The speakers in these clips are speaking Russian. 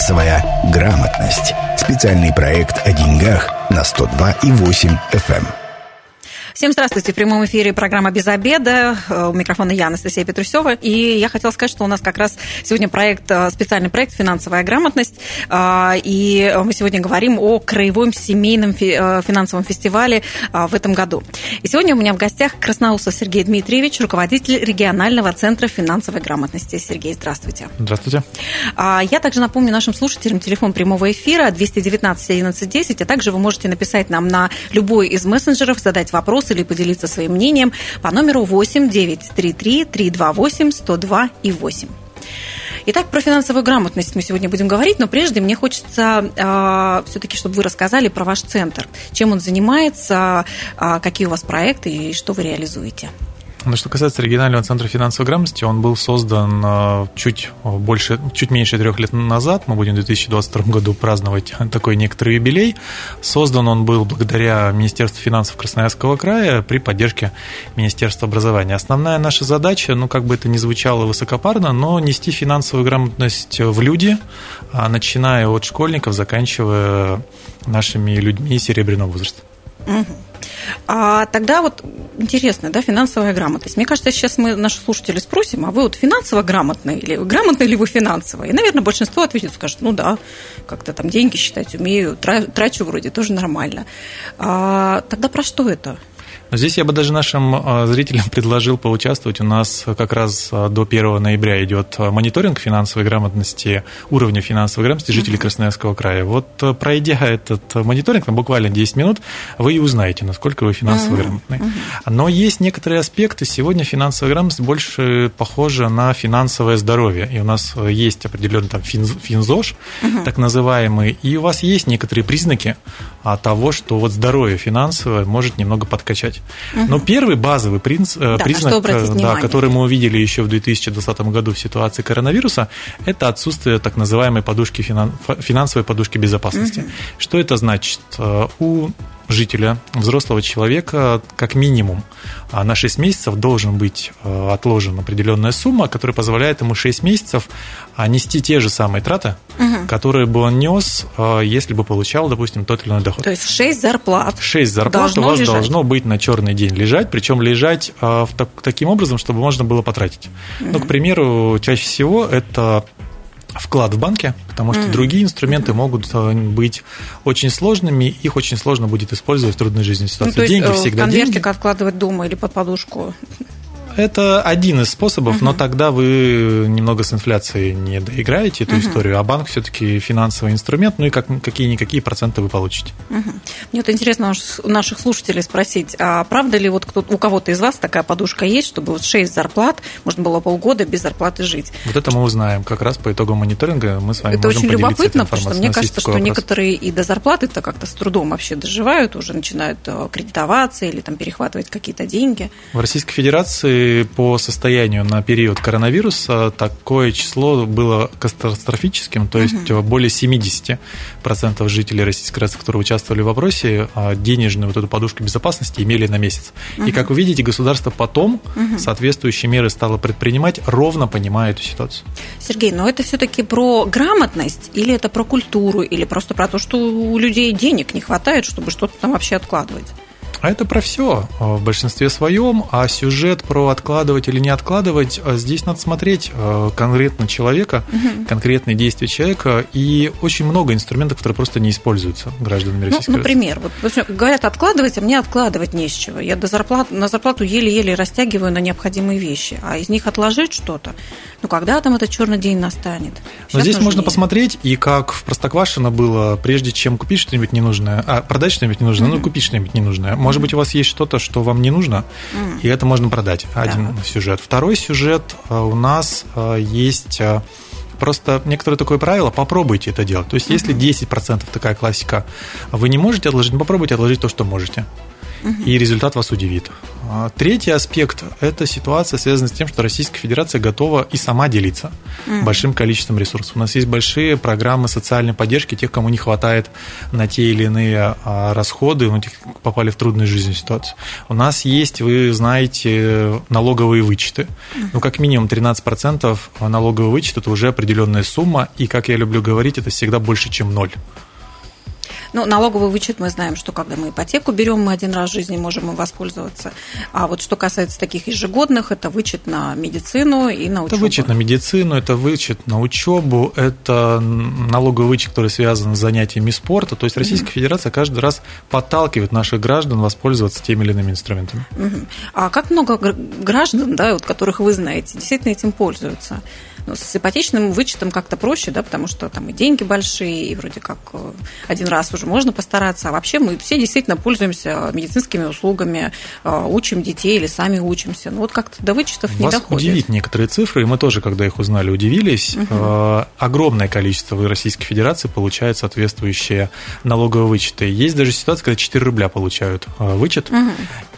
Финансовая грамотность. Специальный проект о деньгах на 102,8 FM. Всем здравствуйте. В прямом эфире программа «Без обеда». Э, у микрофона я, Анастасия Петрусева. И я хотела сказать, что у нас как раз сегодня проект, э, специальный проект «Финансовая грамотность». Э, и мы сегодня говорим о краевом семейном финансовом фестивале в этом году. И сегодня у меня в гостях Красноусов Сергей Дмитриевич, руководитель регионального центра финансовой грамотности. Сергей, здравствуйте. Здравствуйте. Я также напомню нашим слушателям телефон прямого эфира 219 11 10, а также вы можете написать нам на любой из мессенджеров, задать вопрос или поделиться своим мнением по номеру 8 933 328 102 и 8. Итак, про финансовую грамотность мы сегодня будем говорить, но прежде мне хочется э, все-таки, чтобы вы рассказали про ваш центр, чем он занимается, э, какие у вас проекты и что вы реализуете. Ну, что касается регионального центра финансовой грамотности, он был создан э, чуть больше, чуть меньше трех лет назад. Мы будем в 2022 году праздновать такой некоторый юбилей. Создан он был благодаря Министерству финансов Красноярского края при поддержке Министерства образования. Основная наша задача, ну, как бы это ни звучало высокопарно, но нести финансовую грамотность в люди, а начиная от школьников, заканчивая нашими людьми серебряного возраста. Угу. А тогда вот интересно, да, финансовая грамотность. Мне кажется, сейчас мы наши слушатели спросим, а вы вот финансово грамотны или грамотны ли вы финансово? И, наверное, большинство ответит, скажет, ну да, как-то там деньги считать умею, трачу вроде тоже нормально. А тогда про что это? Здесь я бы даже нашим а, зрителям предложил поучаствовать. У нас как раз а, до 1 ноября идет а, мониторинг финансовой грамотности, уровня финансовой грамотности жителей Красноярского края. Вот пройдя этот мониторинг, на буквально 10 минут, вы и узнаете, насколько вы финансово грамотны. Но есть некоторые аспекты. Сегодня финансовая грамотность больше похожа на финансовое здоровье. И у нас есть определенный там финзош, так называемый, и у вас есть некоторые признаки того, что вот здоровье финансовое может немного подкачать есть. Угу. Но первый базовый принц, э, да, признак, э, да, который мы увидели еще в 2020 году в ситуации коронавируса, это отсутствие так называемой подушки финансовой подушки безопасности. Угу. Что это значит? Э, у жителя, взрослого человека, как минимум на 6 месяцев должен быть отложен определенная сумма, которая позволяет ему 6 месяцев нести те же самые траты, угу. которые бы он нес, если бы получал, допустим, тот или иной доход. То есть 6 зарплат. 6 зарплат у вас лежать. должно быть на черный день лежать, причем лежать в так, таким образом, чтобы можно было потратить. Угу. Ну, к примеру, чаще всего это вклад в банке, потому что mm. другие инструменты могут э, быть очень сложными, их очень сложно будет использовать в трудной жизненной ситуации. Ну, то есть деньги э, всегда конвертик деньги. откладывать дома или под подушку это один из способов, угу. но тогда вы немного с инфляцией не доиграете эту угу. историю, а банк все-таки финансовый инструмент, ну и как, какие-никакие проценты вы получите. Угу. Мне вот интересно у наших слушателей спросить, а правда ли вот кто, у кого-то из вас такая подушка есть, чтобы вот 6 зарплат, можно было полгода без зарплаты жить? Вот это мы узнаем как раз по итогам мониторинга, мы с вами это можем очень любопытно, потому что мне кажется, что вопрос. некоторые и до зарплаты-то как-то с трудом вообще доживают, уже начинают э, кредитоваться или там перехватывать какие-то деньги. В Российской Федерации по состоянию на период коронавируса такое число было катастрофическим, то есть угу. более 70% жителей Российской Федерации, которые участвовали в вопросе, а, денежную вот эту подушку безопасности имели на месяц. Угу. И, как вы видите, государство потом угу. соответствующие меры стало предпринимать, ровно понимая эту ситуацию. Сергей, но это все-таки про грамотность или это про культуру, или просто про то, что у людей денег не хватает, чтобы что-то там вообще откладывать? А это про все а, в большинстве своем, а сюжет про откладывать или не откладывать, а, здесь надо смотреть а, конкретно человека, угу. конкретные действия человека, и очень много инструментов, которые просто не используются гражданами ну, Российской ну, Например, вот, говорят откладывать, а мне откладывать не с чего. Я до зарплат, на зарплату еле-еле растягиваю на необходимые вещи, а из них отложить что-то, ну когда там этот черный день настанет? Сейчас Но здесь нужнее. можно посмотреть, и как в Простоквашино было, прежде чем купить что-нибудь ненужное, а продать что-нибудь ненужное, угу. ну купить что-нибудь ненужное может быть, у вас есть что-то, что вам не нужно, и это можно продать. Один да. сюжет. Второй сюжет э, у нас э, есть э, просто некоторое такое правило, попробуйте это делать. То есть, если 10% такая классика, вы не можете отложить, попробуйте отложить то, что можете. И результат вас удивит. А третий аспект – это ситуация, связанная с тем, что Российская Федерация готова и сама делиться mm. большим количеством ресурсов. У нас есть большие программы социальной поддержки тех, кому не хватает на те или иные а, расходы, ну, тех, попали в трудную жизненную ситуацию. У нас есть, вы знаете, налоговые вычеты. Ну, как минимум 13% налоговый вычет – это уже определенная сумма, и, как я люблю говорить, это всегда больше, чем ноль. Ну, налоговый вычет мы знаем, что когда мы ипотеку берем, мы один раз в жизни можем им воспользоваться. А вот что касается таких ежегодных, это вычет на медицину и на учебу. Это вычет на медицину, это вычет на учебу, это налоговый вычет, который связан с занятиями спорта. То есть Российская mm-hmm. Федерация каждый раз подталкивает наших граждан воспользоваться теми или иными инструментами. Mm-hmm. А как много граждан, да, вот, которых вы знаете, действительно этим пользуются? Ну, с ипотечным вычетом как-то проще, да, потому что там и деньги большие, и вроде как э, один раз уже можно постараться. А вообще мы все действительно пользуемся медицинскими услугами, э, учим детей или сами учимся. Ну вот как-то до вычетов Вас не доходит. удивит некоторые цифры, и мы тоже, когда их узнали, удивились. Угу. Огромное количество в Российской Федерации получают соответствующие налоговые вычеты. Есть даже ситуация, когда 4 рубля получают вычет. Угу.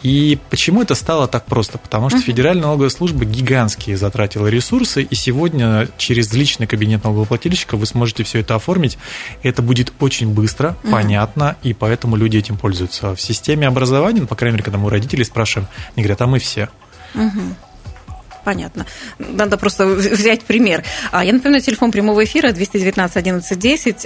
И почему это стало так просто? Потому что угу. Федеральная налоговая служба гигантские затратила ресурсы, и сегодня сегодня через личный кабинет налогоплательщика вы сможете все это оформить. Это будет очень быстро, mm-hmm. понятно, и поэтому люди этим пользуются. В системе образования, ну, по крайней мере, когда мы у родителей спрашиваем, они говорят, а мы все. Mm-hmm. Понятно. Надо просто взять пример. А, я напоминаю, телефон прямого эфира 219 11 10.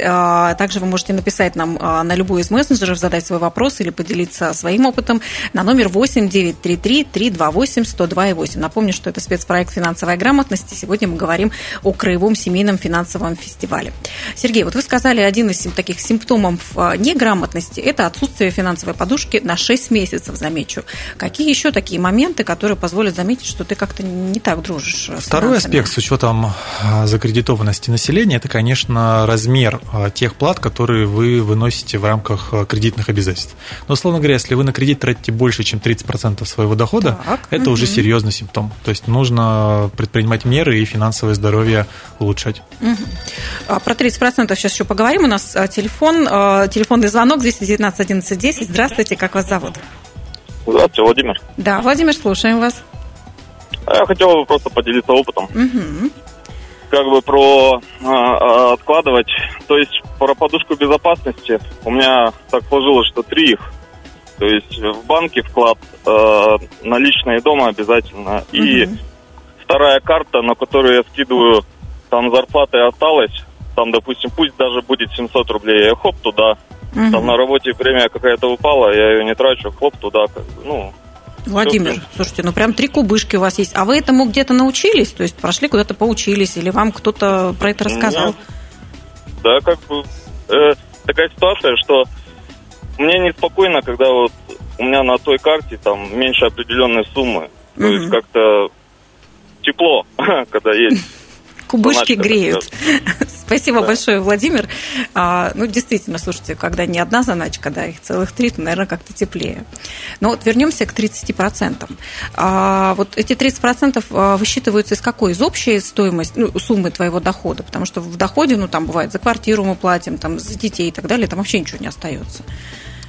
Также вы можете написать нам а, на любой из мессенджеров, задать свой вопрос или поделиться своим опытом на номер 8 933 328 102 8. Напомню, что это спецпроект «Финансовая грамотность». И сегодня мы говорим о Краевом семейном финансовом фестивале. Сергей, вот вы сказали, один из таких симптомов а, неграмотности – это отсутствие финансовой подушки на 6 месяцев, замечу. Какие еще такие моменты, которые позволят заметить, что ты как-то не так дружишь с Второй аспект с учетом а, закредитованности населения – это, конечно, размер а, тех плат, которые вы выносите в рамках а, кредитных обязательств. Но, условно говоря, если вы на кредит тратите больше, чем 30% своего дохода, так, это угу. уже серьезный симптом. То есть нужно предпринимать меры и финансовое здоровье улучшать. Угу. Про 30% сейчас еще поговорим. У нас телефон, телефонный звонок 219 11 10. Здравствуйте, как вас зовут? Здравствуйте, Владимир. Да, Владимир, слушаем вас. А я хотел бы просто поделиться опытом. Угу. Как бы про э, откладывать, то есть про подушку безопасности. У меня так сложилось, что три их. То есть в банке вклад, э, наличные дома обязательно. Угу. И вторая карта, на которую я скидываю, там зарплата осталась. Там, допустим, пусть даже будет 700 рублей, я хоп туда. Угу. Там на работе премия какая-то упала, я ее не трачу, хоп туда. Ну, Владимир, Все, слушайте, ну прям три кубышки у вас есть. А вы этому где-то научились? То есть прошли куда-то поучились? Или вам кто-то про это рассказал? Нет. Да, как бы э, такая ситуация, что мне неспокойно, когда вот у меня на той карте там меньше определенной суммы. То угу. есть как-то тепло, когда есть Кубышки греют. Спасибо да. большое, Владимир. А, ну, действительно, слушайте, когда не одна заначка, да, их целых три, то, наверное, как-то теплее. Но вот вернемся к 30%. А, вот эти 30% а, высчитываются из какой? Из общей стоимости, ну, суммы твоего дохода? Потому что в доходе, ну, там бывает, за квартиру мы платим, там, за детей и так далее, там вообще ничего не остается.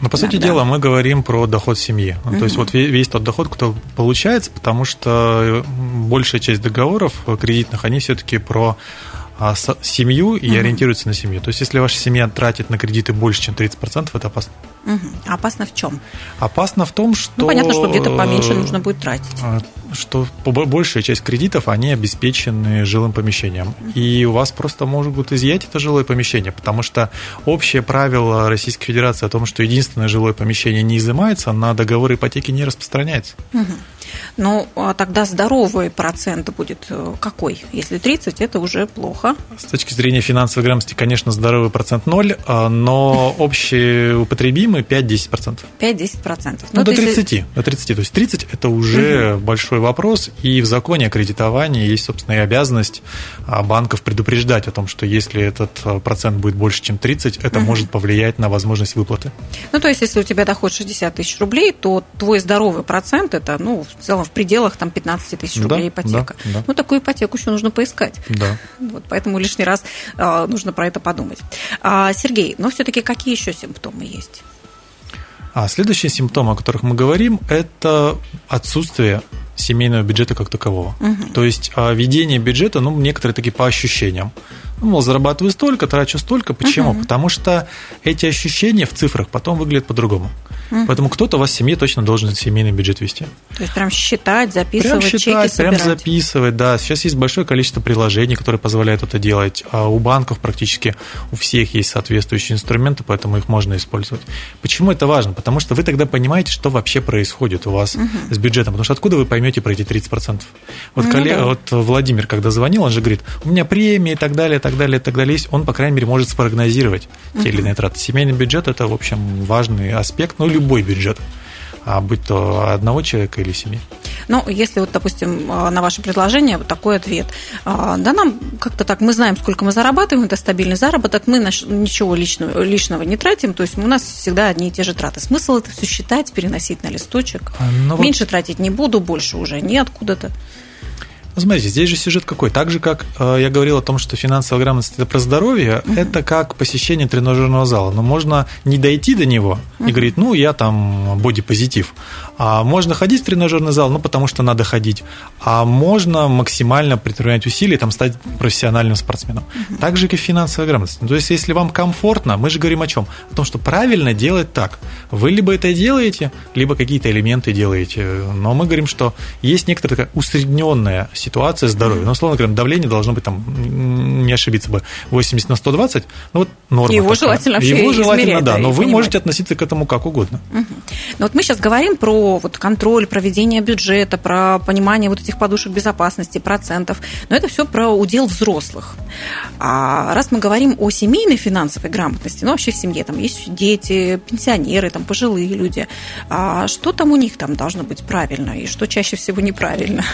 Ну, по сути да, дела, мы говорим про доход семьи. Угу. То есть вот весь тот доход, который получается, потому что большая часть договоров кредитных, они все-таки про а семью и угу. ориентируется на семью. То есть, если ваша семья тратит на кредиты больше, чем 30%, это опасно. Угу. Опасно в чем? Опасно в том, что... Ну, понятно, что где-то поменьше нужно будет тратить. Что большая часть кредитов, они обеспечены жилым помещением. И у вас просто могут изъять это жилое помещение, потому что общее правило Российской Федерации о том, что единственное жилое помещение не изымается, на договор ипотеки не распространяется. Угу. Ну, а тогда здоровый процент будет э, какой? Если 30, это уже плохо. С точки зрения финансовой грамотности, конечно, здоровый процент 0, а, но общеупотребимый 5-10%. 5-10%. Ну, ну до 30, если... до 30. То есть 30 – это уже угу. большой вопрос, и в законе о кредитовании есть, собственно, и обязанность а, банков предупреждать о том, что если этот а, процент будет больше, чем 30, это угу. может повлиять на возможность выплаты. Ну, то есть, если у тебя доход 60 тысяч рублей, то твой здоровый процент – это, ну, в целом в пределах там 15 тысяч рублей да, ипотека. Да, да. Ну, такую ипотеку еще нужно поискать. Да. Вот, поэтому лишний раз а, нужно про это подумать. А, Сергей, но все-таки какие еще симптомы есть? А следующий симптом, о которых мы говорим, это отсутствие семейного бюджета как такового. Угу. То есть а, ведение бюджета, ну, некоторые такие по ощущениям. Ну, мол, зарабатываю столько, трачу столько. Почему? Угу. Потому что эти ощущения в цифрах потом выглядят по-другому. Угу. Поэтому кто-то у вас в семье точно должен семейный бюджет вести. То есть прям считать, записывать, прям считать, чеки прям записывать, да. Сейчас есть большое количество приложений, которые позволяют это делать. А у банков практически у всех есть соответствующие инструменты, поэтому их можно использовать. Почему это важно? Потому что вы тогда понимаете, что вообще происходит у вас угу. с бюджетом. Потому что откуда вы поймете про эти 30%? Вот, ну, коллега, да. вот Владимир, когда звонил, он же говорит, у меня премии и так далее, и так далее, и так далее есть. Он, по крайней мере, может спрогнозировать угу. те или иные траты. Семейный бюджет – это, в общем, важный аспект, ну, любой бюджет а будь то одного человека или семьи. Ну, если вот, допустим, а, на ваше предложение вот такой ответ. А, да, нам как-то так, мы знаем, сколько мы зарабатываем, это стабильный заработок, мы наш, ничего личного, лишнего не тратим, то есть у нас всегда одни и те же траты. Смысл это все считать, переносить на листочек. А, ну, Меньше вот... тратить не буду, больше уже неоткуда-то. Ну, смотрите, здесь же сюжет какой. Так же, как э, я говорил о том, что финансовая грамотность – это про здоровье, uh-huh. это как посещение тренажерного зала. Но можно не дойти до него uh-huh. и говорить, ну, я там бодипозитив. А можно ходить в тренажерный зал, ну, потому что надо ходить. А можно максимально предпринимать усилия, там, стать профессиональным спортсменом. Uh-huh. Так же, как и финансовая грамотность. Ну, то есть, если вам комфортно, мы же говорим о чем? О том, что правильно делать так. Вы либо это делаете, либо какие-то элементы делаете. Но мы говорим, что есть некоторая такая усредненная ситуация, ситуация здоровья. Ну, условно говоря, давление должно быть там, не ошибиться бы, 80 на 120, ну вот норма Его такая. желательно Его желательно, измерять, да, но вы понимать. можете относиться к этому как угодно. Угу. Ну вот мы сейчас говорим про вот контроль, проведение бюджета, про понимание вот этих подушек безопасности, процентов, но это все про удел взрослых. А раз мы говорим о семейной финансовой грамотности, ну вообще в семье там есть дети, пенсионеры, там пожилые люди, а что там у них там должно быть правильно и что чаще всего неправильно?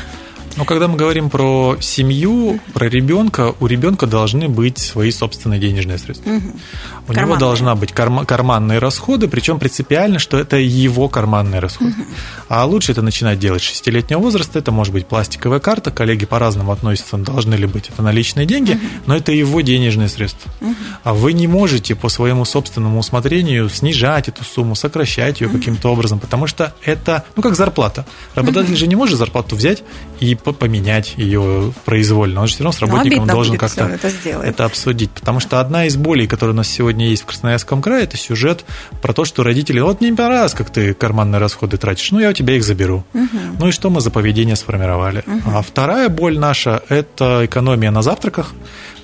Но когда мы говорим про семью, про ребенка, у ребенка должны быть свои собственные денежные средства. Угу. У карманные. него должна быть карма- карманные расходы, причем принципиально, что это его карманные расходы. Угу. А лучше это начинать делать с шестилетнего возраста. Это может быть пластиковая карта, коллеги по-разному относятся, должны ли быть это наличные деньги, угу. но это его денежные средства. Угу. А вы не можете по своему собственному усмотрению снижать эту сумму, сокращать ее угу. каким-то образом, потому что это, ну, как зарплата. Работодатель угу. же не может зарплату взять и поменять ее произвольно. Он же все равно с ну, работником должен как-то это, это обсудить. Потому что одна из болей, которая у нас сегодня есть в Красноярском крае, это сюжет про то, что родители, вот не понравилось, как ты карманные расходы тратишь, ну я у тебя их заберу. Угу. Ну и что мы за поведение сформировали. Угу. А вторая боль наша – это экономия на завтраках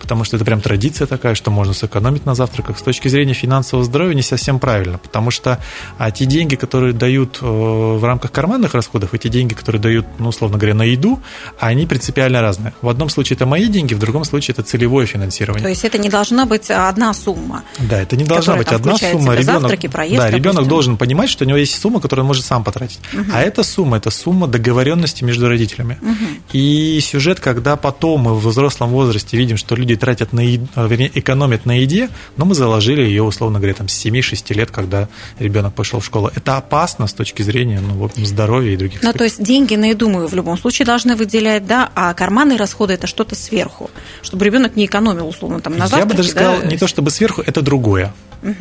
потому что это прям традиция такая, что можно сэкономить на завтраках. С точки зрения финансового здоровья не совсем правильно, потому что а те деньги, которые дают э, в рамках карманных расходов, и те деньги, которые дают, ну, условно говоря, на еду, они принципиально разные. В одном случае это мои деньги, в другом случае это целевое финансирование. То есть это не должна быть одна сумма. Да, это не должна быть одна сумма. Ребенок, завтраки, проезд, да, ребенок должен понимать, что у него есть сумма, которую он может сам потратить. Угу. А эта сумма – это сумма договоренности между родителями. Угу. И сюжет, когда потом мы в взрослом возрасте видим, что люди тратят на еду, а, вернее, экономят на еде, но мы заложили ее, условно говоря, там, с 7-6 лет, когда ребенок пошел в школу. Это опасно с точки зрения ну, вот, здоровья и других Ну, то есть деньги на еду мы в любом случае должны выделять, да, а карманные расходы – это что-то сверху, чтобы ребенок не экономил, условно, там, на завтраке. Я бы даже сказал, да? не то чтобы сверху, это другое. Угу.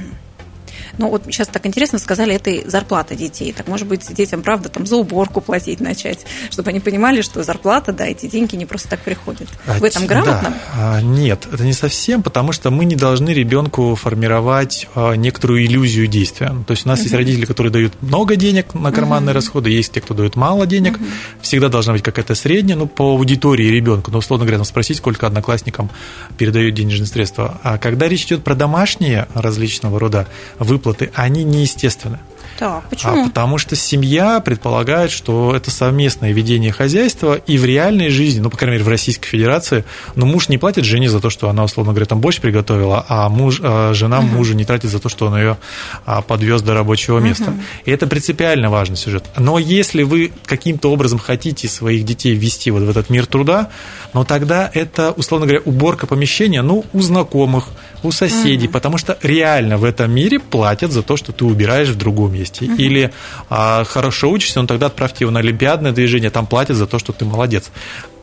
Ну, вот сейчас так интересно сказали, это зарплата детей. Так, может быть, детям, правда, там за уборку платить начать, чтобы они понимали, что зарплата, да, эти деньги не просто так приходят. В этом грамотно? Да. Нет, это не совсем, потому что мы не должны ребенку формировать а, некоторую иллюзию действия. То есть у нас угу. есть родители, которые дают много денег на карманные угу. расходы, есть те, кто дают мало денег. Угу. Всегда должна быть какая-то средняя, ну, по аудитории ребенка. Ну, условно говоря, спросить, сколько одноклассникам передают денежные средства. А когда речь идет про домашние различного рода выплаты, выплаты, они неестественны. Так, почему? А потому что семья предполагает, что это совместное ведение хозяйства, и в реальной жизни, ну, по крайней мере, в Российской Федерации, ну, муж не платит жене за то, что она, условно говоря, там борщ приготовила, а муж, а жена угу. мужу не тратит за то, что он ее а, подвез до рабочего места. Угу. И это принципиально важный сюжет. Но если вы каким-то образом хотите своих детей ввести вот в этот мир труда, но тогда это, условно говоря, уборка помещения, ну, у знакомых, у соседей, угу. потому что реально в этом мире платят за то, что ты убираешь в другом месте. Угу. Или а, хорошо учишься, ну тогда отправьте его на олимпиадное движение, там платят за то, что ты молодец.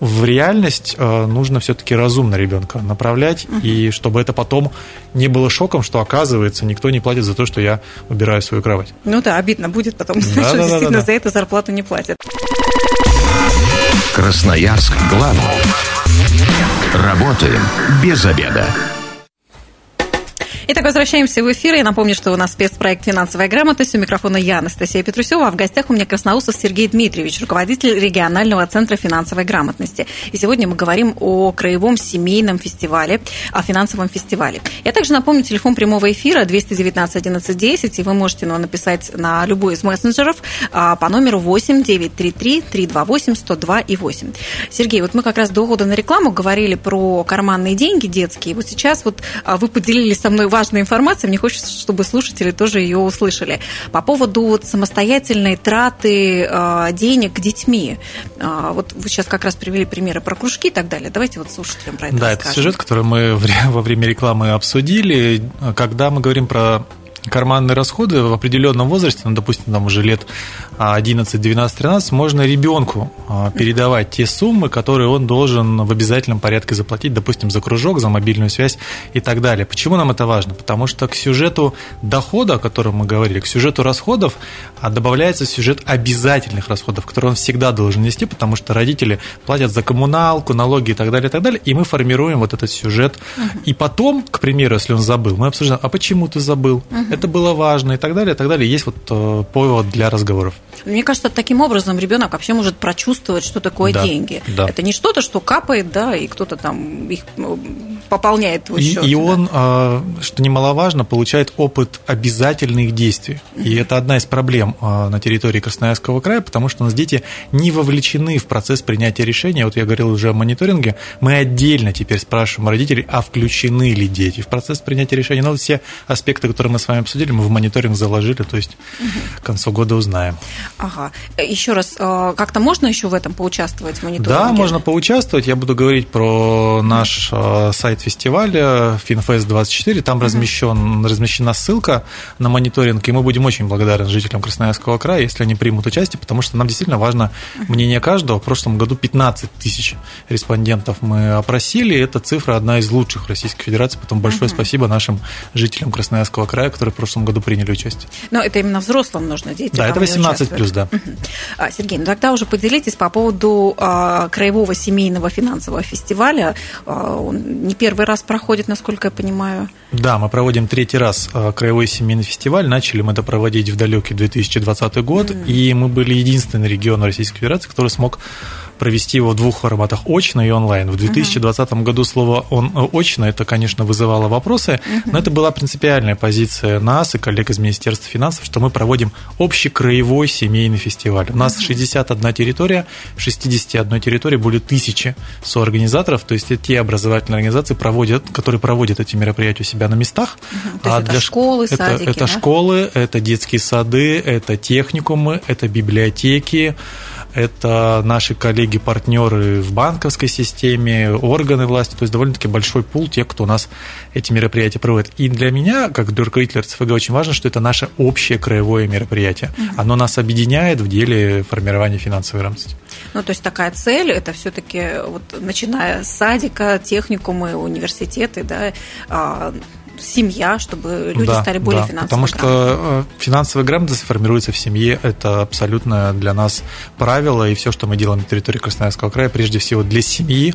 В реальность а, нужно все-таки разумно ребенка направлять, угу. и чтобы это потом не было шоком, что оказывается никто не платит за то, что я убираю свою кровать. Ну да, обидно будет потом, да, что да, действительно да, да. за это зарплату не платят. Красноярск главный. Работаем без обеда. Итак, возвращаемся в эфир. Я напомню, что у нас спецпроект «Финансовая грамотность». У микрофона я, Анастасия Петрусева. А в гостях у меня Красноусов Сергей Дмитриевич, руководитель регионального центра финансовой грамотности. И сегодня мы говорим о краевом семейном фестивале, о финансовом фестивале. Я также напомню, телефон прямого эфира 219 11 10, и вы можете ну, написать на любой из мессенджеров а, по номеру 8 933 328 102 и 8. Сергей, вот мы как раз до ухода на рекламу говорили про карманные деньги детские. Вот сейчас вот а, вы поделились со мной важная информация, мне хочется, чтобы слушатели тоже ее услышали. По поводу вот самостоятельной траты э, денег детьми. Э, вот вы сейчас как раз привели примеры про кружки и так далее. Давайте вот слушателям про это Да, расскажем. это сюжет, который мы во время рекламы обсудили. Когда мы говорим про карманные расходы в определенном возрасте, ну, допустим, там уже лет 11, 12, 13, можно ребенку а, передавать те суммы, которые он должен в обязательном порядке заплатить, допустим, за кружок, за мобильную связь и так далее. Почему нам это важно? Потому что к сюжету дохода, о котором мы говорили, к сюжету расходов а, добавляется сюжет обязательных расходов, которые он всегда должен нести, потому что родители платят за коммуналку, налоги и так далее, и так далее, и мы формируем вот этот сюжет. И потом, к примеру, если он забыл, мы обсуждаем, а почему ты забыл? Это было важно и так далее, и так далее. Есть вот э, повод для разговоров. Мне кажется, таким образом ребенок вообще может прочувствовать, что такое да, деньги. Да. Это не что-то, что капает, да, и кто-то там их ну, пополняет твой и, счет. И да. он, а, что немаловажно, получает опыт обязательных действий. И это одна из проблем а, на территории Красноярского края, потому что у нас дети не вовлечены в процесс принятия решения. Вот я говорил уже о мониторинге. Мы отдельно теперь спрашиваем родителей, а включены ли дети в процесс принятия решения. Но вот все аспекты, которые мы с вами обсудили, мы в мониторинг заложили, то есть к концу года узнаем. Ага. Еще раз, а, как-то можно еще в этом поучаствовать в мониторинге? Да, можно поучаствовать. Я буду говорить про наш сайт сайт фестиваля FinFest 24, там размещен, размещена ссылка на мониторинг, и мы будем очень благодарны жителям Красноярского края, если они примут участие, потому что нам действительно важно мнение каждого. В прошлом году 15 тысяч респондентов мы опросили, эта цифра одна из лучших в Российской Федерации, потом большое спасибо нашим жителям Красноярского края, которые в прошлом году приняли участие. Но это именно взрослым нужно, дети Да, это 18 плюс, да. А, Сергей, ну тогда уже поделитесь по поводу а, Краевого семейного финансового фестиваля. А, он не первый раз проходит, насколько я понимаю. Да, мы проводим третий раз э, Краевой семейный фестиваль. Начали мы это проводить в далекий 2020 год, mm. и мы были единственный регион Российской Федерации, который смог провести его в двух форматах, очно и онлайн. В 2020 uh-huh. году слово он, э, очно, это, конечно, вызывало вопросы, uh-huh. но это была принципиальная позиция нас и коллег из Министерства финансов, что мы проводим общекраевой семейный фестиваль. У нас uh-huh. 61 территория, в 61 территории более тысячи соорганизаторов, то есть это те образовательные организации, проводят, которые проводят эти мероприятия у себя на местах. То а это для школы, это, садики, это да? школы, это детские сады, это техникумы, это библиотеки, это наши коллеги-партнеры в банковской системе, органы власти, то есть довольно-таки большой пул тех, кто у нас эти мероприятия проводит. И для меня, как для руководителя РЦФГ, очень важно, что это наше общее краевое мероприятие. Оно нас объединяет в деле формирования финансовой грамотности. Ну, то есть такая цель, это все-таки, вот, начиная с садика, техникумы, университеты, да, а, семья, чтобы люди да, стали более да, финансово Потому что э, финансовая грамотность формируется в семье, это абсолютно для нас правило, и все, что мы делаем на территории Красноярского края, прежде всего для семьи,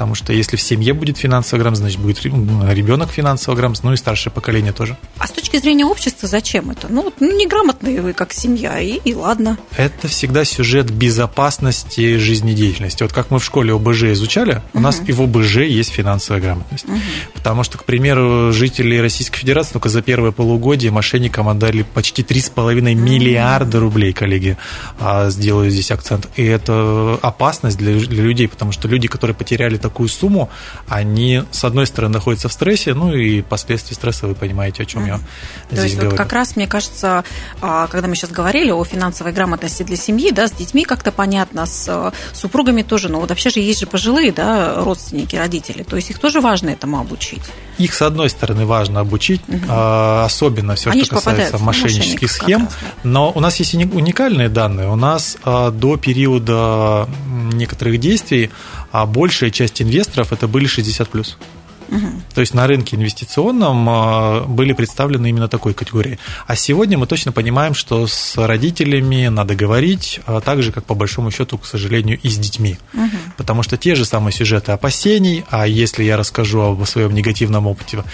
потому что если в семье будет финансовая грамотность, значит, будет ребенок финансово грамотный, ну и старшее поколение тоже. А с точки зрения общества зачем это? Ну, ну неграмотные вы как семья, и, и ладно. Это всегда сюжет безопасности жизнедеятельности. Вот как мы в школе ОБЖ изучали, у угу. нас и в ОБЖ есть финансовая грамотность. Угу. Потому что, к примеру, жители Российской Федерации только за первое полугодие мошенникам отдали почти 3,5 миллиарда рублей, коллеги, а, сделаю здесь акцент. И это опасность для, для людей, потому что люди, которые потеряли такую сумму, они, с одной стороны, находятся в стрессе, ну и последствия стресса, вы понимаете, о чем я То здесь есть говорю. вот как раз, мне кажется, а, когда мы сейчас говорили о финансовой грамотности для семьи, да, с детьми как-то понятно, с э, супругами тоже, но вот вообще же есть же пожилые, да, родственники, родители, то есть их тоже важно этому обучить. Их, с одной стороны, важно обучить, угу. особенно все, Они что касается мошеннических схем, раз, да. но у нас есть уникальные данные. У нас а, до периода некоторых действий большая часть инвесторов это были 60+. Угу. То есть на рынке инвестиционном а, были представлены именно такой категории. А сегодня мы точно понимаем, что с родителями надо говорить, а так же, как по большому счету, к сожалению, и с детьми. Угу. Потому что те же самые сюжеты опасений, а если я расскажу об своем негативном опыте,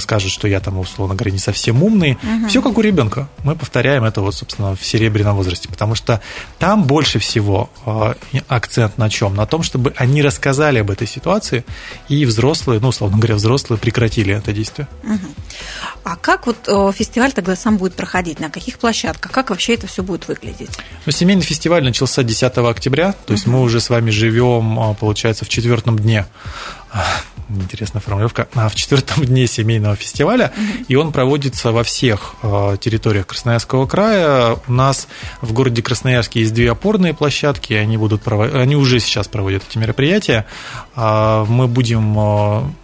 скажут, что я там, условно говоря, не совсем умный, угу. все как у ребенка. Мы повторяем это вот, собственно, в серебряном возрасте, потому что там больше всего а, акцент на чем? На том, чтобы они рассказали об этой ситуации, и взрослые, ну, условно говоря, взрослые прекратили это действие. Угу. А как вот э, фестиваль тогда сам будет проходить? На каких площадках? Как вообще это все будет выглядеть? Ну, семейный фестиваль начался 10 октября, то есть угу. мы уже с вами живем, а, получается, в четвертом дне интересная формулировка, а в четвертом дне семейного фестиваля, mm-hmm. и он проводится во всех а, территориях Красноярского края. У нас в городе Красноярске есть две опорные площадки, они, будут они уже сейчас проводят эти мероприятия. А, мы будем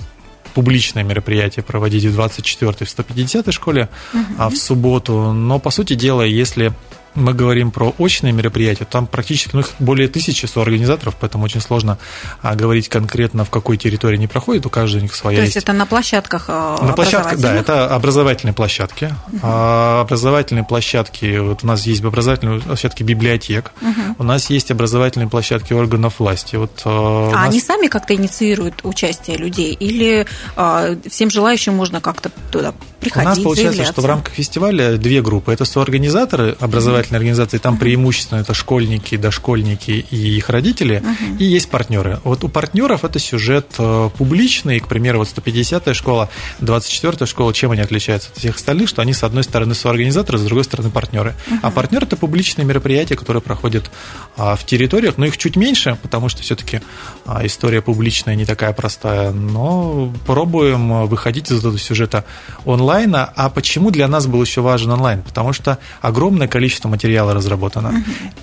публичное мероприятие проводить в 24-й, в 150-й школе uh-huh. в субботу. Но, по сути дела, если мы говорим про очные мероприятия, там практически ну, их более тысячи соорганизаторов, поэтому очень сложно а, говорить конкретно, в какой территории они проходят, у каждого у них своя То есть, есть. это на площадках э, На площадках, да, это образовательные площадки. Угу. А, образовательные площадки, вот у нас есть образовательные площадки библиотек, угу. у нас есть образовательные площадки органов власти. Вот, э, а нас... они сами как-то инициируют участие людей или а, всем желающим можно как-то туда приходить, У нас получается, заявляться? что в рамках фестиваля две группы. Это соорганизаторы образовательные образовательные организации, там преимущественно это школьники, дошкольники и их родители, угу. и есть партнеры. Вот у партнеров это сюжет э, публичный, к примеру, вот 150-я школа, 24-я школа, чем они отличаются от всех остальных, что они с одной стороны соорганизаторы, с другой стороны партнеры. Угу. А партнеры это публичные мероприятия, которые проходят а, в территориях, но их чуть меньше, потому что все-таки а, история публичная не такая простая, но пробуем выходить из этого сюжета онлайна. А почему для нас был еще важен онлайн? Потому что огромное количество материала разработано. Угу.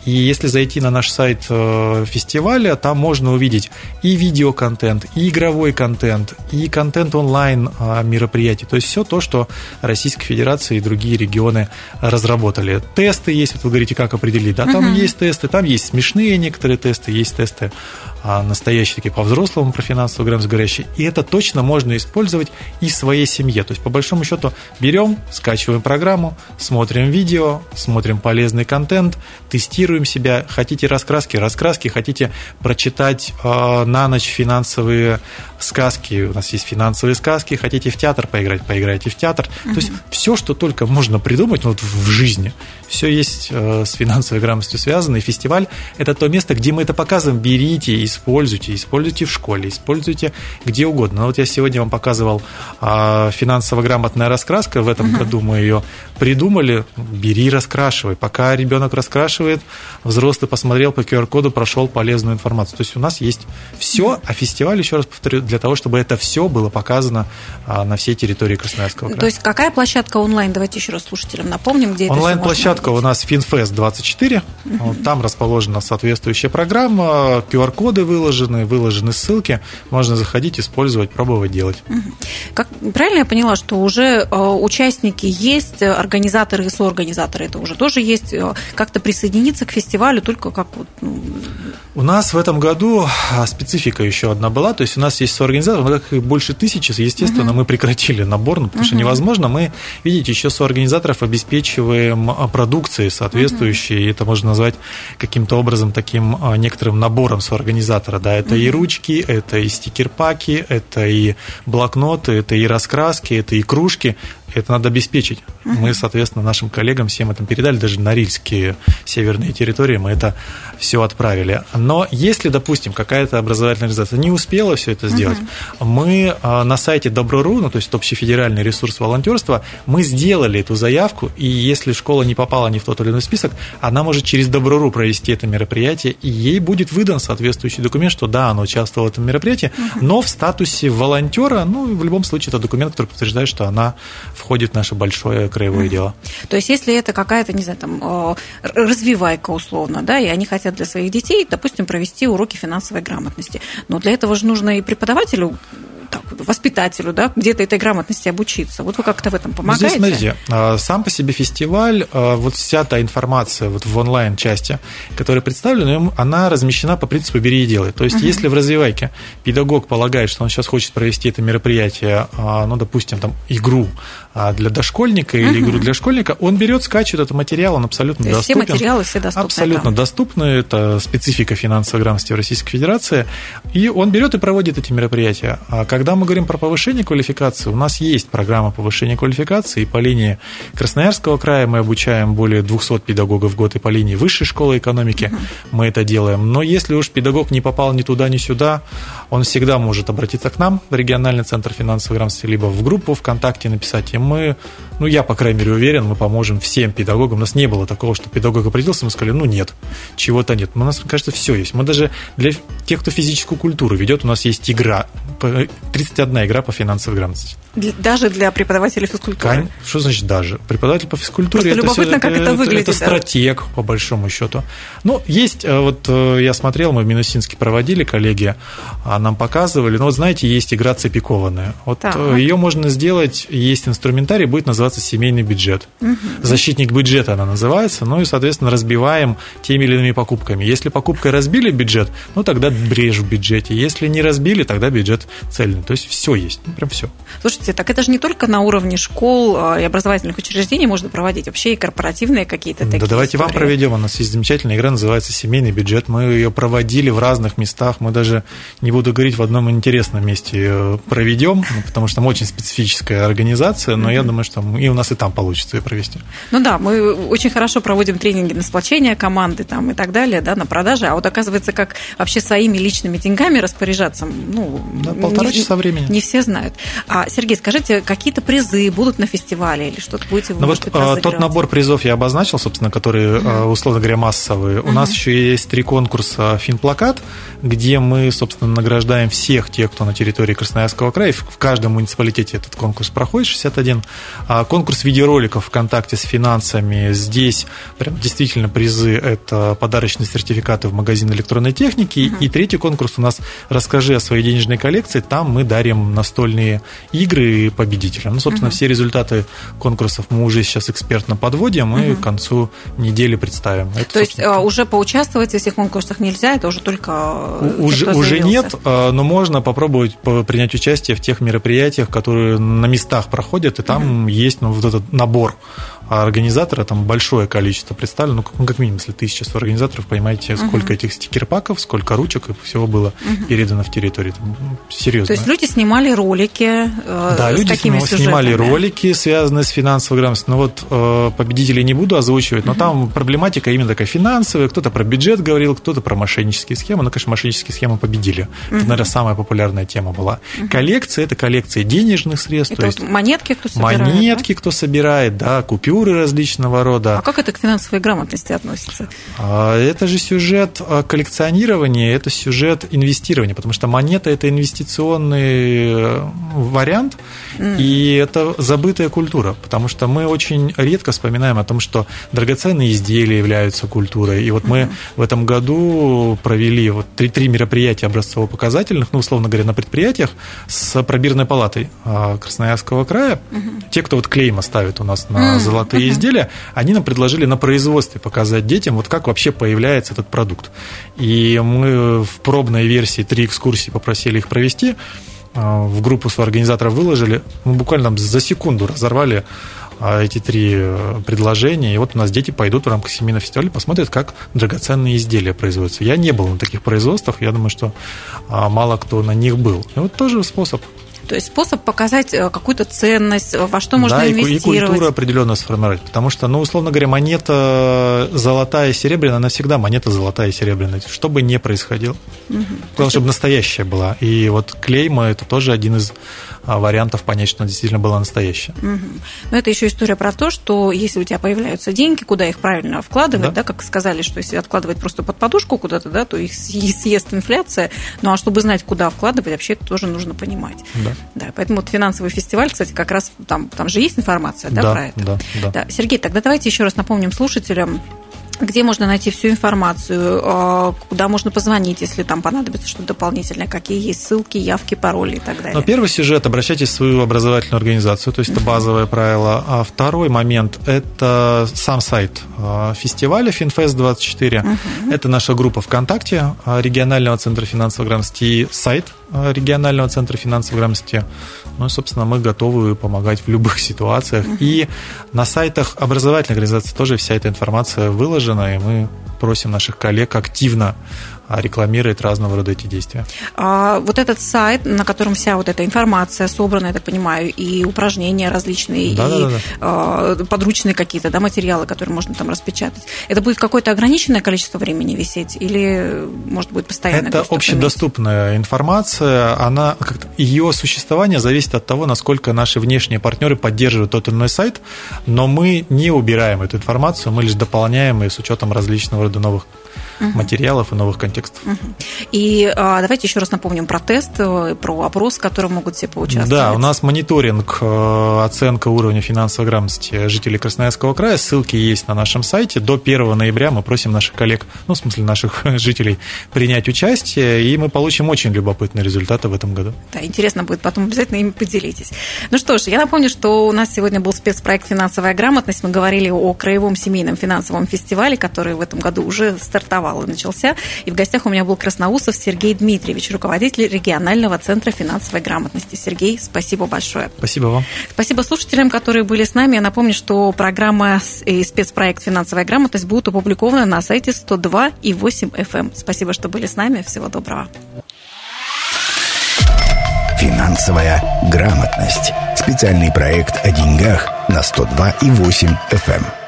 И если зайти на наш сайт э, фестиваля, там можно увидеть и видеоконтент, и игровой контент, и контент онлайн э, мероприятий. То есть все то, что Российская Федерация и другие регионы разработали. Тесты есть, вот вы говорите, как определить. Да, там угу. есть тесты, там есть смешные некоторые тесты, есть тесты настоящие такие по-взрослому про финансовую грамотность говорящие. И это точно можно использовать и в своей семье. То есть, по большому счету, берем, скачиваем программу, смотрим видео, смотрим полезный контент, тестируем себя. Хотите раскраски, раскраски, хотите прочитать э, на ночь финансовые сказки, у нас есть финансовые сказки, хотите в театр поиграть, поиграйте в театр. Угу. То есть, все, что только можно придумать ну, вот в жизни, все есть э, с финансовой грамотностью связано. И фестиваль – это то место, где мы это показываем. Берите и используйте, используйте в школе, используйте где угодно. Но вот я сегодня вам показывал а, финансово-грамотная раскраска, в этом uh-huh. году мы ее придумали, бери, раскрашивай. Пока ребенок раскрашивает, взрослый посмотрел по QR-коду, прошел полезную информацию. То есть у нас есть все, а фестиваль, еще раз повторю, для того, чтобы это все было показано а, на всей территории Красноярского края. То есть какая площадка онлайн? Давайте еще раз слушателям напомним, где Онлайн-площадка у нас FinFest 24, uh-huh. там расположена соответствующая программа, QR-коды коды выложены, выложены ссылки, можно заходить, использовать, пробовать делать. Как, правильно я поняла, что уже э, участники есть, организаторы и соорганизаторы? Это уже тоже есть, э, как-то присоединиться к фестивалю только как вот... Ну... У нас в этом году а, специфика еще одна была, то есть у нас есть соорганизаторы, но как их больше тысячи, естественно, uh-huh. мы прекратили набор, ну, потому uh-huh. что невозможно. Мы, видите, еще соорганизаторов обеспечиваем а, продукцией соответствующей, uh-huh. это можно назвать каким-то образом таким а, некоторым набором соорганизаторов организатора, да, это mm-hmm. и ручки, это и стикер-паки, это и блокноты, это и раскраски, это и кружки, это надо обеспечить. Uh-huh. Мы, соответственно, нашим коллегам всем это передали, даже на Норильские северные территории мы это все отправили. Но если, допустим, какая-то образовательная организация не успела все это сделать, uh-huh. мы а, на сайте Добро.ру, ну, то есть общефедеральный ресурс волонтерства, мы сделали эту заявку, и если школа не попала ни в тот или иной список, она может через Добро.ру провести это мероприятие, и ей будет выдан соответствующий документ, что да, она участвовала в этом мероприятии, uh-huh. но в статусе волонтера, ну, в любом случае, это документ, который подтверждает, что она входит в наше большое краевое дело. То есть, если это какая-то, не знаю, там, развивайка условно, да, и они хотят для своих детей, допустим, провести уроки финансовой грамотности, но для этого же нужно и преподавателю так, воспитателю, да, где-то этой грамотности обучиться. Вот вы как-то в этом помогаете? Здесь, смотрите, а, сам по себе фестиваль, а, вот вся та информация вот в онлайн-части, которая представлена, она размещена по принципу «бери и делай». То есть, uh-huh. если в развивайке педагог полагает, что он сейчас хочет провести это мероприятие, а, ну, допустим, там, игру для дошкольника или игру для школьника, он берет, скачивает этот материал, он абсолютно То доступен. все материалы все доступны. Абсолютно там. доступны, это специфика финансовой грамотности в Российской Федерации, и он берет и проводит эти мероприятия. А когда мы говорим про повышение квалификации, у нас есть программа повышения квалификации, и по линии Красноярского края мы обучаем более 200 педагогов в год, и по линии Высшей школы экономики мы это делаем. Но если уж педагог не попал ни туда, ни сюда, он всегда может обратиться к нам в региональный центр финансовой грамотности, либо в группу ВКонтакте написать, и мы, ну, я, по крайней мере, уверен, мы поможем всем педагогам. У нас не было такого, что педагог определился, мы сказали, ну, нет, чего-то нет. У нас, кажется, все есть. Мы даже для тех, кто физическую культуру ведет, у нас есть игра, 31 игра по финансовой грамотности. Даже для преподавателей физкультуры? Кань, что значит даже? Преподаватель по физкультуре Просто это, любопытно, все, как это, это выглядит. Это стратег, по большому счету. Ну, есть, э, вот э, я смотрел, мы в Минусинске проводили, коллеги а нам показывали, ну, вот знаете, есть игра цепикованная. Вот так. Э, ее можно сделать, есть инструментарий, будет называться семейный бюджет. Угу. Защитник бюджета она называется, ну и, соответственно, разбиваем теми или иными покупками. Если покупкой разбили бюджет, ну, тогда брешь в бюджете. Если не разбили, тогда бюджет цельный. То есть все есть, ну, прям все. Слушайте, так это же не только на уровне школ а, и образовательных учреждений можно проводить, вообще и корпоративные какие-то такие Да давайте истории. вам проведем. У нас есть замечательная игра, называется «Семейный бюджет». Мы ее проводили в разных местах. Мы даже, не буду говорить, в одном интересном месте проведем, ну, потому что там очень специфическая организация, но mm-hmm. я думаю, что и у нас и там получится ее провести. Ну да, мы очень хорошо проводим тренинги на сплочение команды там и так далее, да, на продажи, а вот оказывается, как вообще своими личными деньгами распоряжаться, ну... Да, полтора не, часа времени. Не все знают. А, Сергей, скажите, какие-то призы будут на фестивале или что-то будете вы, Ну вот а, тот набор призов я обозначил, собственно, который, uh-huh. условно говоря, массовый. Uh-huh. У нас еще есть три конкурса «Финплакат», где мы, собственно, награждаем всех тех, кто на территории Красноярского края. В каждом муниципалитете этот конкурс проходит, 61. А конкурс видеороликов ВКонтакте с финансами. Здесь прям действительно призы – это подарочные сертификаты в магазин электронной техники. Uh-huh. И третий конкурс у нас «Расскажи о своей денежной коллекции». Там мы дарим настольные игры победителям. Ну, собственно, uh-huh. все результаты конкурсов мы уже сейчас экспертно подводим и uh-huh. к концу недели представим. Это, То есть а, уже поучаствовать в этих конкурсах нельзя, это уже только э, уже, уже нет, а, но можно попробовать принять участие в тех мероприятиях, которые на местах проходят, и там uh-huh. есть ну, вот этот набор а организатора там большое количество представлено, ну, как, ну, как минимум, если тысяча организаторов, понимаете, сколько uh-huh. этих стикер-паков, сколько ручек и всего было uh-huh. передано в территории. Там, ну, серьезно. То есть люди снимали ролики э, Да, с люди снимали, снимали ролики, связанные с финансовой грамотностью. Ну вот э, победителей не буду озвучивать, но uh-huh. там проблематика именно такая финансовая. Кто-то про бюджет говорил, кто-то про мошеннические схемы. Ну, конечно, мошеннические схемы победили. Uh-huh. Это, наверное, самая популярная тема была. Uh-huh. Коллекция – это коллекция денежных средств. Это то есть монетки кто собирает? Монетки да? кто собирает, да, купюры культуры различного рода. А как это к финансовой грамотности относится? А, это же сюжет а, коллекционирования, это сюжет инвестирования, потому что монета – это инвестиционный э, вариант, mm. и это забытая культура, потому что мы очень редко вспоминаем о том, что драгоценные изделия являются культурой. И вот мы mm. в этом году провели вот три, три мероприятия образцово-показательных, ну, условно говоря, на предприятиях с пробирной палатой а, Красноярского края. Mm-hmm. Те, кто вот клейма ставит у нас на mm. Золотые изделия, они нам предложили на производстве показать детям, вот как вообще появляется этот продукт. И мы в пробной версии три экскурсии попросили их провести, а, в группу своих организаторов выложили, мы буквально за секунду разорвали а, эти три э, предложения. И вот у нас дети пойдут в рамках семейного фестиваля, посмотрят, как драгоценные изделия производятся. Я не был на таких производствах, я думаю, что а, мало кто на них был. И вот тоже способ то есть способ показать э, какую-то ценность, во что можно да, инвестировать. и культуру определенно сформировать. Потому что, ну, условно говоря, монета золотая и серебряная, она всегда монета золотая и серебряная, что бы ни происходило. Угу. Главное, чтобы настоящая была. И вот клейма – это тоже один из вариантов понять, что она действительно была настоящая. Угу. Но это еще история про то, что если у тебя появляются деньги, куда их правильно вкладывать, да, да как сказали, что если откладывать просто под подушку куда-то, да, то их съест инфляция. Ну а чтобы знать, куда вкладывать, вообще это тоже нужно понимать. Да. Да, поэтому вот финансовый фестиваль, кстати, как раз там, там же есть информация, да, да про это. Да, да. да. Сергей, тогда давайте еще раз напомним слушателям Где можно найти всю информацию? А, куда можно позвонить, если там понадобится что-то дополнительное? Какие есть ссылки, явки, пароли и так далее? Ну, первый сюжет – обращайтесь в свою образовательную организацию, то есть это базовое правило. А второй момент – это сам сайт а, фестиваля FinFest24. Угу. Это наша группа ВКонтакте регионального центра финансовой грамотности и сайт регионального центра финансовой грамотности. Ну и, собственно, мы готовы помогать в любых ситуациях. И на сайтах образовательных организаций тоже вся эта информация выложена, и мы просим наших коллег активно рекламирует разного рода эти действия. А, вот этот сайт, на котором вся вот эта информация собрана, я так понимаю, и упражнения различные, да, и да, да. А, подручные какие-то да, материалы, которые можно там распечатать, это будет какое-то ограниченное количество времени висеть или может быть постоянно? Это общедоступная информация, она ее существование зависит от того, насколько наши внешние партнеры поддерживают тот или иной сайт, но мы не убираем эту информацию, мы лишь дополняем ее с учетом различного рода новых угу. материалов и новых контекстов. Угу. И а, давайте еще раз напомним про тест, э, про опрос, в котором могут все поучаствовать. Да, у нас мониторинг, э, оценка уровня финансовой грамотности жителей Красноярского края. Ссылки есть на нашем сайте. До 1 ноября мы просим наших коллег, ну, в смысле наших жителей, принять участие, и мы получим очень любопытные результаты в этом году. Да, интересно будет, потом обязательно ими поделитесь. Ну что ж, я напомню, что у нас сегодня был спецпроект «Финансовая грамотность». Мы говорили о краевом семейном финансовом фестивале, который в этом году уже стартовал стартовал и начался. И в гостях у меня был Красноусов Сергей Дмитриевич, руководитель регионального центра финансовой грамотности. Сергей, спасибо большое. Спасибо вам. Спасибо слушателям, которые были с нами. Я напомню, что программа и спецпроект «Финансовая грамотность» будут опубликованы на сайте 102 и 8 FM. Эм. Спасибо, что были с нами. Всего доброго. Финансовая грамотность. Специальный проект о деньгах на 102 и 8 FM.